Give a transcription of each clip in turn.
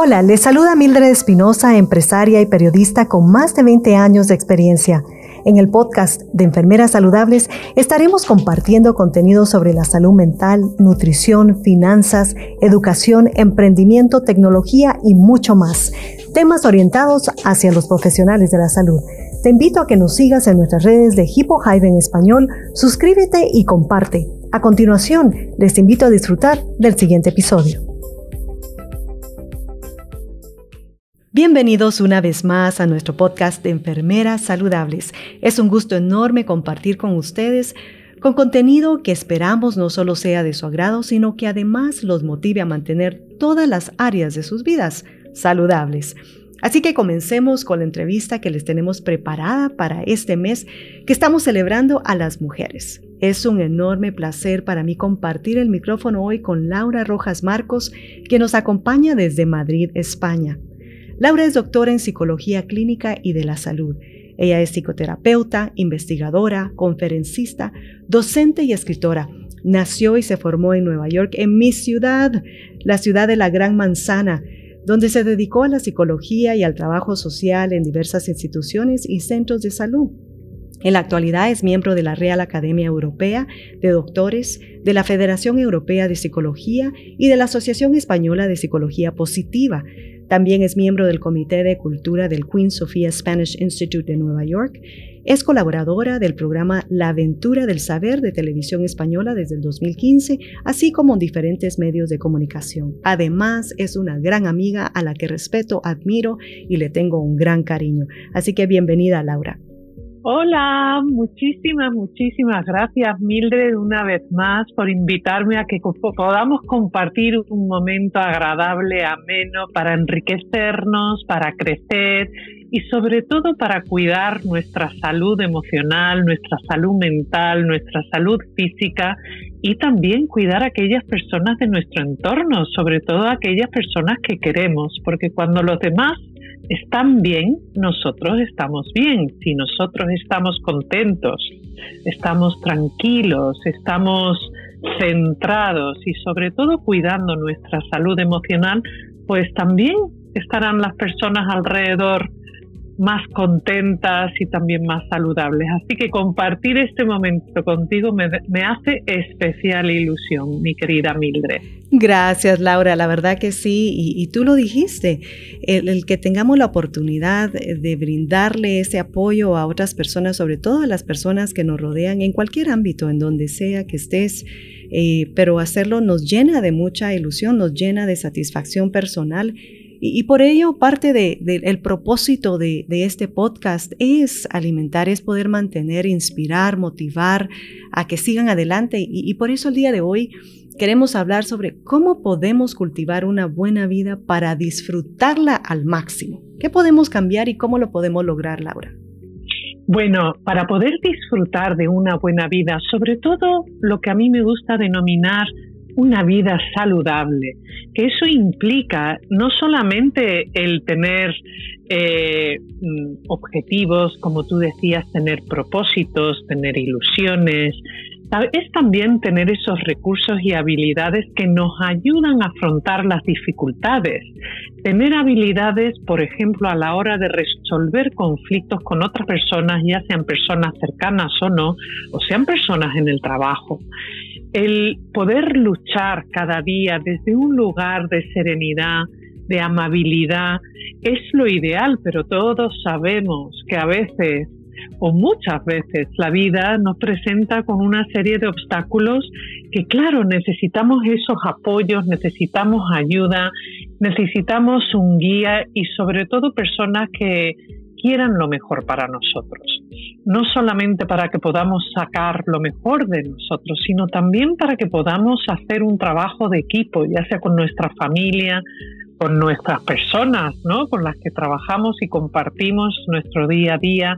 Hola, les saluda Mildred Espinosa, empresaria y periodista con más de 20 años de experiencia. En el podcast de Enfermeras Saludables estaremos compartiendo contenido sobre la salud mental, nutrición, finanzas, educación, emprendimiento, tecnología y mucho más. Temas orientados hacia los profesionales de la salud. Te invito a que nos sigas en nuestras redes de Hippo Hive en español, suscríbete y comparte. A continuación, les invito a disfrutar del siguiente episodio. Bienvenidos una vez más a nuestro podcast de Enfermeras Saludables. Es un gusto enorme compartir con ustedes con contenido que esperamos no solo sea de su agrado, sino que además los motive a mantener todas las áreas de sus vidas saludables. Así que comencemos con la entrevista que les tenemos preparada para este mes que estamos celebrando a las mujeres. Es un enorme placer para mí compartir el micrófono hoy con Laura Rojas Marcos, que nos acompaña desde Madrid, España. Laura es doctora en psicología clínica y de la salud. Ella es psicoterapeuta, investigadora, conferencista, docente y escritora. Nació y se formó en Nueva York, en mi ciudad, la ciudad de la Gran Manzana, donde se dedicó a la psicología y al trabajo social en diversas instituciones y centros de salud. En la actualidad es miembro de la Real Academia Europea de Doctores, de la Federación Europea de Psicología y de la Asociación Española de Psicología Positiva, también es miembro del Comité de Cultura del Queen Sofia Spanish Institute de Nueva York. Es colaboradora del programa La Aventura del Saber de Televisión Española desde el 2015, así como en diferentes medios de comunicación. Además, es una gran amiga a la que respeto, admiro y le tengo un gran cariño. Así que bienvenida, Laura. Hola, muchísimas, muchísimas gracias Mildred una vez más por invitarme a que podamos compartir un momento agradable, ameno, para enriquecernos, para crecer y sobre todo para cuidar nuestra salud emocional, nuestra salud mental, nuestra salud física y también cuidar a aquellas personas de nuestro entorno, sobre todo aquellas personas que queremos, porque cuando los demás están bien, nosotros estamos bien. Si nosotros estamos contentos, estamos tranquilos, estamos centrados y sobre todo cuidando nuestra salud emocional, pues también estarán las personas alrededor más contentas y también más saludables. Así que compartir este momento contigo me, hace especial ilusión, mi querida Mildred. Gracias, Laura. La verdad que sí, y, tú lo dijiste, el, que tengamos la oportunidad de brindarle ese apoyo a otras personas, sobre todo a las personas que nos rodean en cualquier ámbito, en donde sea que estés, eh, pero hacerlo nos llena de mucha ilusión, nos llena de satisfacción personal y, por ello, parte del propósito de, este podcast es alimentar, es poder mantener, inspirar, motivar a que sigan adelante. Y, por eso el día de hoy queremos hablar sobre cómo podemos cultivar una buena vida para disfrutarla al máximo. ¿Qué podemos cambiar y cómo lo podemos lograr, Laura? Bueno, para poder disfrutar de una buena vida, sobre todo lo que a mí me gusta denominar una vida saludable, que eso implica no solamente el tener eh, mm, objetivos, como tú decías, tener propósitos, tener ilusiones, es también tener esos recursos y habilidades que nos ayudan a afrontar las dificultades. Tener habilidades, por ejemplo, a la hora de resolver conflictos con otras personas, ya sean personas cercanas o no, o sean personas en el trabajo el poder luchar cada día desde un lugar de serenidad, de amabilidad, es lo ideal, pero todos sabemos que a veces o muchas veces la vida nos presenta con una serie de obstáculos que claro, necesitamos esos apoyos, necesitamos ayuda, necesitamos un guía y sobre todo personas que quieran lo mejor para nosotros. No solamente para que podamos sacar lo mejor de nosotros, sino también para que podamos hacer un trabajo de equipo, ya sea con nuestra familia, con nuestras personas, ¿no? Con las que trabajamos y compartimos nuestro día a día.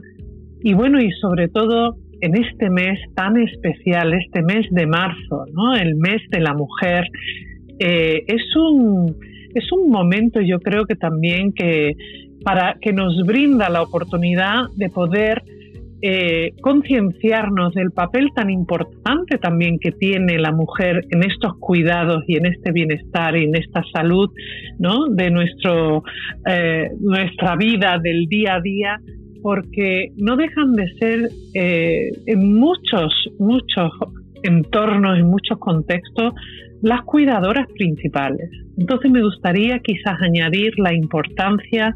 Y bueno, y sobre todo en este mes tan especial, este mes de marzo, ¿no? El mes de la mujer, eh, es un es un momento, yo creo que también que, para que nos brinda la oportunidad de poder eh, concienciarnos del papel tan importante también que tiene la mujer en estos cuidados y en este bienestar y en esta salud ¿no? de nuestro, eh, nuestra vida del día a día, porque no dejan de ser eh, en muchos, muchos entornos, en muchos contextos, las cuidadoras principales. Entonces me gustaría quizás añadir la importancia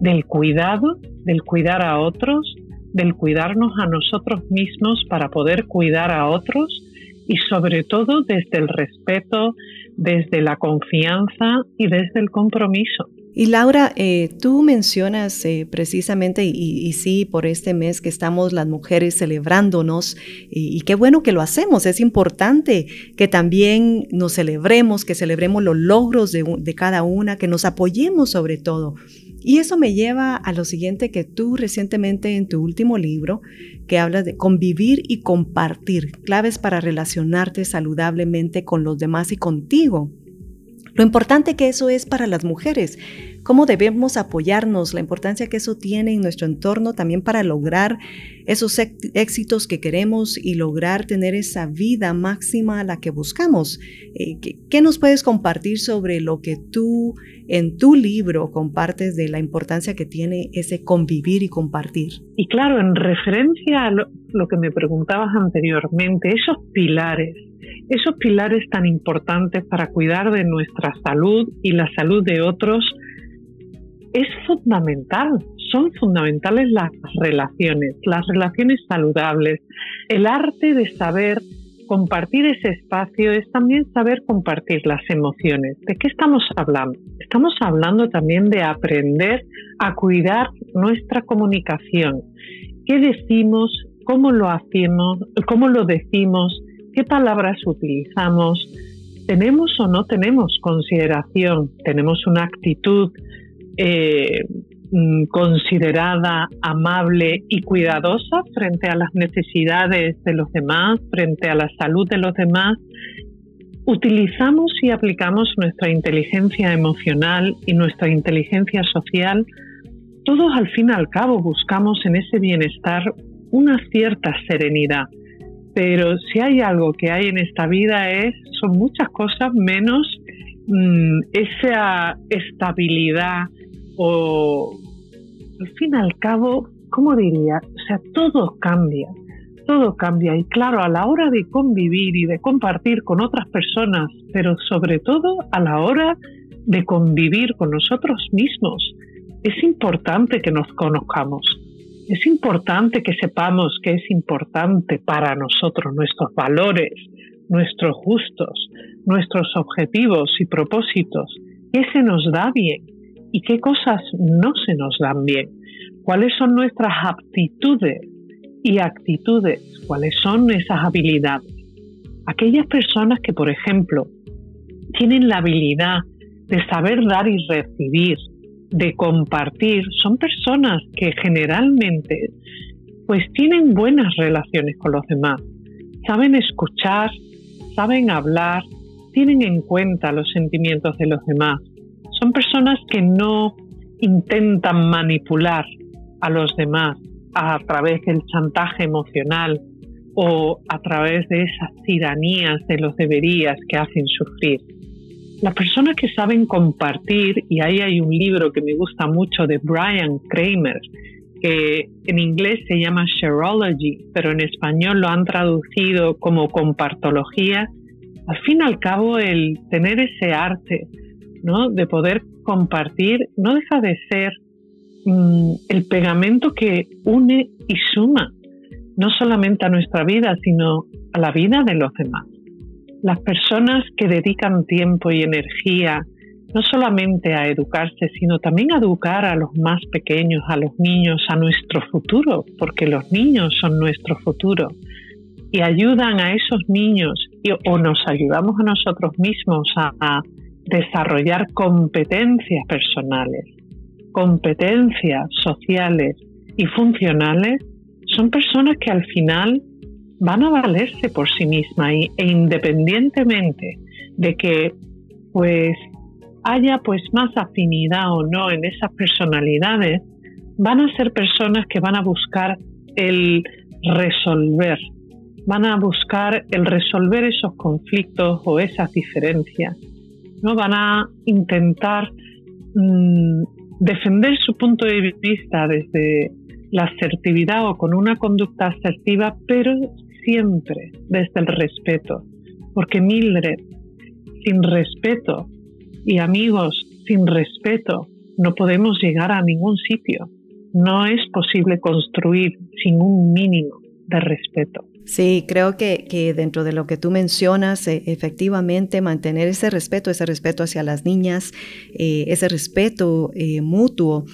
del cuidado, del cuidar a otros, del cuidarnos a nosotros mismos para poder cuidar a otros y sobre todo desde el respeto, desde la confianza y desde el compromiso. Y Laura, eh, tú mencionas eh, precisamente, y, sí, por este mes que estamos las mujeres celebrándonos, y, qué bueno que lo hacemos, es importante que también nos celebremos, que celebremos los logros de cada una, que nos apoyemos sobre todo. Y eso me lleva a lo siguiente que tú recientemente en tu último libro, que hablas de convivir y compartir, claves para relacionarte saludablemente con los demás y contigo. Lo importante que eso es para las mujeres, cómo debemos apoyarnos, la importancia que eso tiene en nuestro entorno también para lograr esos éxitos que queremos y lograr tener esa vida máxima a la que buscamos. Eh, ¿Qué nos puedes compartir sobre lo que tú en tu libro compartes de la importancia que tiene ese convivir y compartir? Y claro, en referencia a lo que me preguntabas anteriormente, esos pilares esos pilares tan importantes para cuidar de nuestra salud y la salud de otros, es fundamental, son fundamentales las relaciones, las relaciones saludables. El arte de saber compartir ese espacio es también saber compartir las emociones. ¿De qué estamos hablando? Estamos hablando también de aprender a cuidar nuestra comunicación. ¿Qué decimos? ¿Cómo lo hacemos? ¿Cómo lo decimos? qué palabras utilizamos, tenemos o no tenemos consideración, tenemos una actitud eh, mm, considerada, amable y cuidadosa frente a las necesidades de los demás, frente a la salud de los demás, utilizamos y aplicamos nuestra inteligencia emocional y nuestra inteligencia social, todos al fin y al cabo buscamos en ese bienestar una cierta serenidad. Pero si hay algo que hay en esta vida es, son muchas cosas menos mm, esa estabilidad o al fin y al cabo, ¿cómo diría? O sea, todo cambia, todo cambia. Y claro, a la hora de convivir y de compartir con otras personas, pero sobre todo a la hora de convivir con nosotros mismos, es importante que nos conozcamos. Es importante que sepamos que es importante para nosotros nuestros valores, nuestros gustos, nuestros objetivos y propósitos, qué se nos da bien y qué cosas no se nos dan bien, cuáles son nuestras aptitudes y actitudes, cuáles son esas habilidades. Aquellas personas que, por ejemplo, tienen la habilidad de saber dar y recibir, de compartir son personas que generalmente pues tienen buenas relaciones con los demás, saben escuchar, saben hablar, tienen en cuenta los sentimientos de los demás. Son personas que no intentan manipular a los demás a través del chantaje emocional o a través de esas tiranías de los deberías que hacen sufrir las personas que saben compartir, y ahí hay un libro que me gusta mucho de Brian Kramer, que en inglés se llama Shareology, pero en español lo han traducido como compartología. Al fin y al cabo, el tener ese arte ¿no? de poder compartir no deja de ser mm, el pegamento que une y suma, no solamente a nuestra vida, sino a la vida de los demás las personas que dedican tiempo y energía no solamente a educarse, sino también a educar a los más pequeños, a los niños, a nuestro futuro, porque los niños son nuestro futuro, y ayudan a esos niños o nos ayudamos a nosotros mismos a desarrollar competencias personales, competencias sociales y funcionales, son personas que al final van a valerse por sí misma y, e independientemente de que pues haya pues más afinidad o no en esas personalidades, van a ser personas que van a buscar el resolver, van a buscar el resolver esos conflictos o esas diferencias, ¿no? van a intentar mm, defender su punto de vista desde la asertividad o con una conducta asertiva, pero siempre desde el respeto. Porque Mildred, sin respeto y amigos sin respeto, no podemos llegar a ningún sitio. No es posible construir sin un mínimo de respeto. Sí, creo que, dentro de lo que tú mencionas, eh, efectivamente mantener ese respeto, ese respeto hacia las niñas, eh, ese respeto eh, mutuo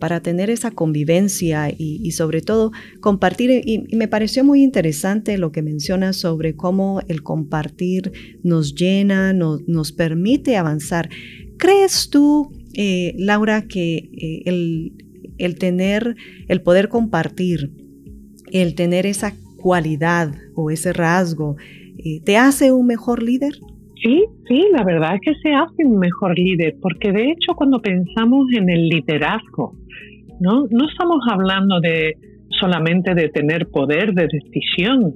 para tener esa convivencia y, sobre todo compartir. Y, me pareció muy interesante lo que mencionas sobre cómo el compartir nos llena, nos permite avanzar. ¿Crees tú, Laura, que el, el tener, el poder compartir, el tener esa o ese rasgo eh, te hace un mejor líder? Sí, sí, la verdad es que se hace un mejor líder, porque de hecho cuando pensamos en el liderazgo, no, no estamos hablando de solamente de tener poder de decisión,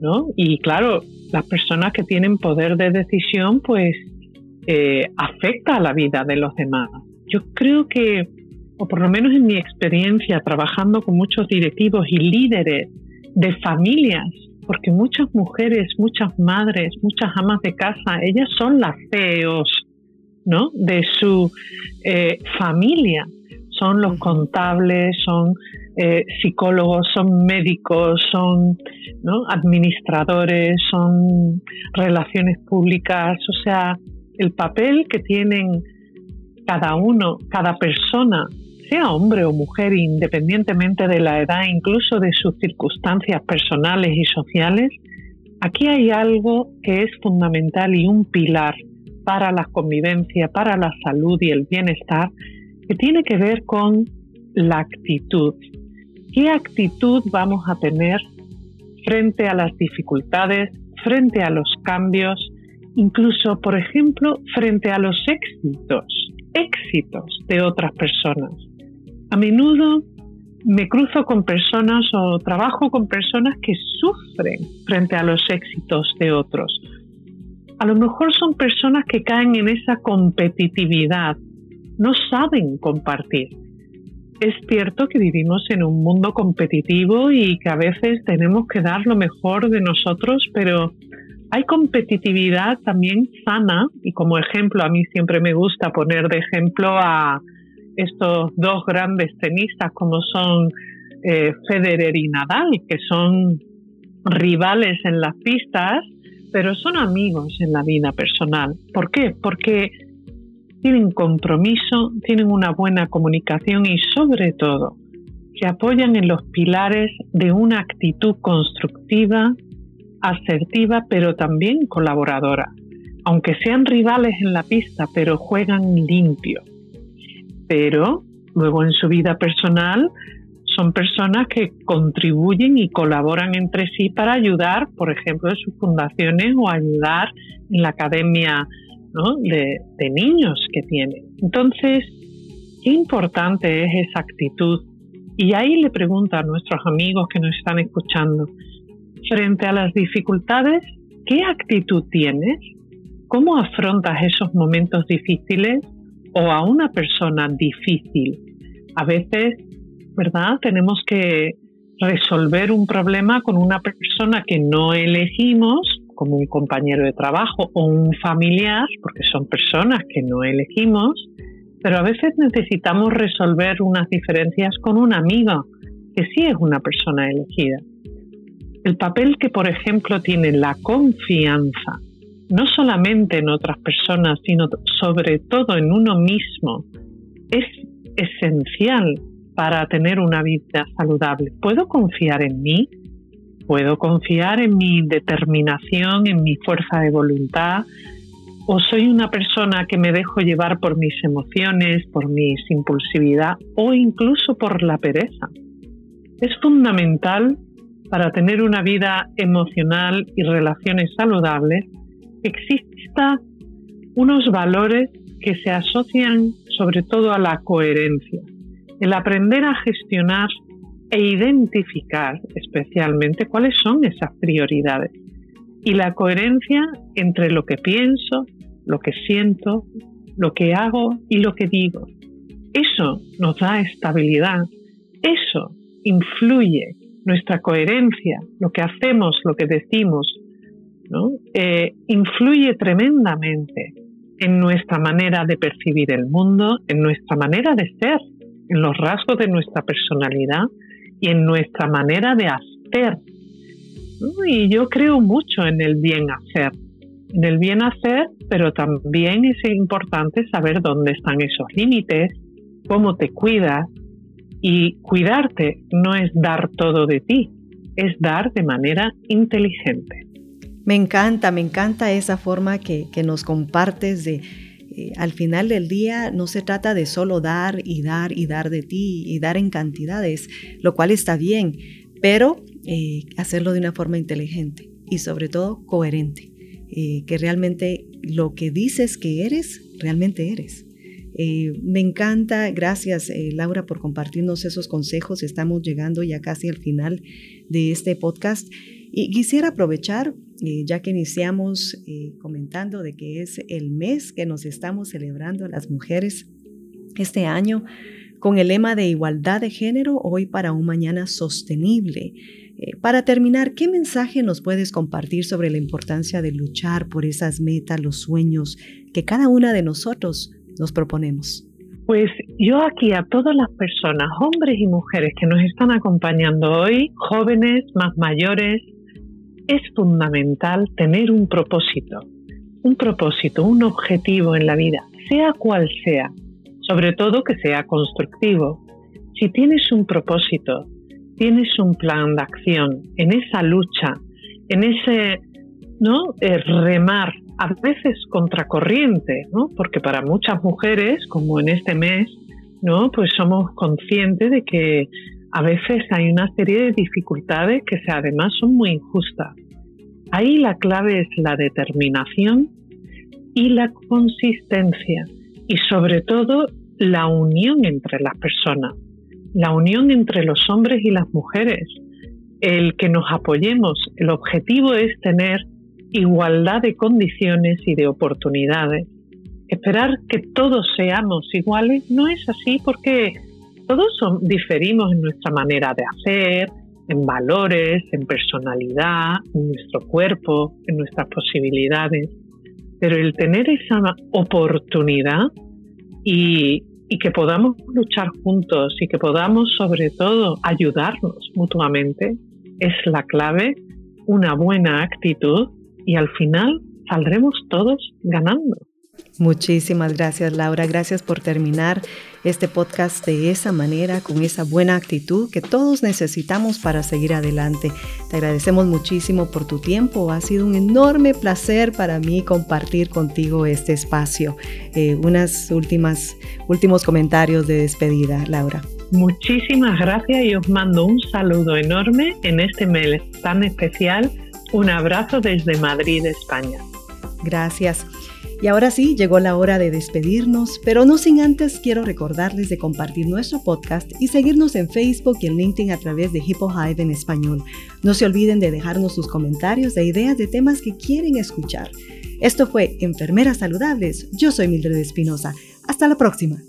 ¿no? Y claro, las personas que tienen poder de decisión, pues eh, afecta a la vida de los demás. Yo creo que, o por lo menos en mi experiencia trabajando con muchos directivos y líderes de familias, porque muchas mujeres, muchas madres, muchas amas de casa, ellas son las CEOs ¿no? de su eh, familia. Son los contables, son eh, psicólogos, son médicos, son administradores, son relaciones públicas, o sea, el papel que tienen cada uno, cada persona sea hombre o mujer, independientemente de la edad, incluso de sus circunstancias personales y sociales, aquí hay algo que es fundamental y un pilar para la convivencia, para la salud y el bienestar, que tiene que ver con la actitud. ¿Qué actitud vamos a tener frente a las dificultades, frente a los cambios, incluso, por ejemplo, frente a los éxitos, éxitos de otras personas? A menudo me cruzo con personas o trabajo con personas que sufren frente a los éxitos de otros. A lo mejor son personas que caen en esa competitividad, no saben compartir. Es cierto que vivimos en un mundo competitivo y que a veces tenemos que dar lo mejor de nosotros, pero hay competitividad también sana y como ejemplo a mí siempre me gusta poner de ejemplo a estos dos grandes tenistas como son eh, Federer y Nadal, que son rivales en las pistas, pero son amigos en la vida personal. ¿Por qué? Porque tienen compromiso, tienen una buena comunicación y sobre todo se apoyan en los pilares de una actitud constructiva, asertiva, pero también colaboradora. Aunque sean rivales en la pista, pero juegan limpio pero luego en su vida personal son personas que contribuyen y colaboran entre sí para ayudar, por ejemplo, en sus fundaciones o ayudar en la academia de, de niños que tienen. Entonces, qué importante es esa actitud. Y ahí le pregunto a nuestros amigos que nos están escuchando, frente a las dificultades, ¿qué actitud tienes? ¿Cómo afrontas esos momentos difíciles? O a una persona difícil. A veces, ¿verdad? Tenemos que resolver un problema con una persona que no elegimos, como un compañero de trabajo o un familiar, porque son personas que no elegimos, pero a veces necesitamos resolver unas diferencias con un amigo, que sí es una persona elegida. El papel que, por ejemplo, tiene la confianza no solamente en otras personas, sino sobre todo en uno mismo, es esencial para tener una vida saludable. ¿Puedo confiar en mí? ¿Puedo confiar en mi determinación, en mi fuerza de voluntad? ¿O soy una persona que me dejo llevar por mis emociones, por mi impulsividad o incluso por la pereza? Es fundamental para tener una vida emocional y relaciones saludables exista unos valores que se asocian sobre todo a la coherencia, el aprender a gestionar e identificar especialmente cuáles son esas prioridades. Y la coherencia entre lo que pienso, lo que siento, lo que hago y lo que digo. Eso nos da estabilidad, eso influye nuestra coherencia, lo que hacemos, lo que decimos, eh, influye tremendamente en nuestra manera de percibir el mundo, en nuestra manera de ser, en los rasgos de nuestra personalidad y en nuestra manera de hacer. Y yo creo mucho en el bien hacer, en el bien hacer, pero también es importante saber dónde están esos límites, cómo te cuidas. Y cuidarte no es dar todo de ti, es dar de manera inteligente. Me encanta, me encanta esa forma que, nos compartes de, eh, al final del día no se trata de solo dar y dar y dar de ti y dar en cantidades, lo cual está bien, pero eh, hacerlo de una forma inteligente y sobre todo coherente, eh, que realmente lo que dices que eres, realmente eres. me encanta, gracias Laura por compartirnos esos consejos. Estamos llegando ya casi al final de este podcast y quisiera aprovechar eh, ya que iniciamos eh, comentando de que es el mes que nos estamos celebrando las mujeres este año con el lema de igualdad de género hoy para un mañana sostenible. Eh, para terminar, ¿qué mensaje nos puedes compartir sobre la importancia de luchar por esas metas, los sueños que cada una de nosotros nos proponemos? Pues yo aquí a todas las personas, hombres y mujeres que nos están acompañando hoy, jóvenes, más mayores, es fundamental tener un propósito, un propósito, un objetivo en la vida, sea cual sea, sobre todo que sea constructivo. Si tienes un propósito, tienes un plan de acción en esa lucha, en ese ¿no? Eh, remar, a veces contracorriente, ¿no? porque para muchas mujeres, como en este mes, ¿no? pues somos conscientes de que a veces hay una serie de dificultades que además son muy injustas. Ahí la clave es la determinación y la consistencia y sobre todo la unión entre las personas, la unión entre los hombres y las mujeres, el que nos apoyemos. El objetivo es tener igualdad de condiciones y de oportunidades. Esperar que todos seamos iguales no es así porque todos diferimos en nuestra manera de hacer, en valores, en personalidad, en nuestro cuerpo, en nuestras posibilidades. Pero el tener esa oportunidad y, que podamos luchar juntos y que podamos sobre todo ayudarnos mutuamente es la clave, una buena actitud y al final saldremos todos ganando. Muchísimas gracias Laura, gracias por terminar este podcast de esa manera, con esa buena actitud que todos necesitamos para seguir adelante. Te agradecemos muchísimo por tu tiempo, ha sido un enorme placer para mí compartir contigo este espacio. Eh, unas últimas, últimos comentarios de despedida, Laura. Muchísimas gracias y os mando un saludo enorme en este mes tan especial. Un abrazo desde Madrid, España. Gracias. Y ahora sí, llegó la hora de despedirnos, pero no sin antes quiero recordarles de compartir nuestro podcast y seguirnos en Facebook y en LinkedIn a través de Hippo Hive en español. No se olviden de dejarnos sus comentarios e ideas de temas que quieren escuchar. Esto fue Enfermeras Saludables. Yo soy Mildred Espinosa. Hasta la próxima.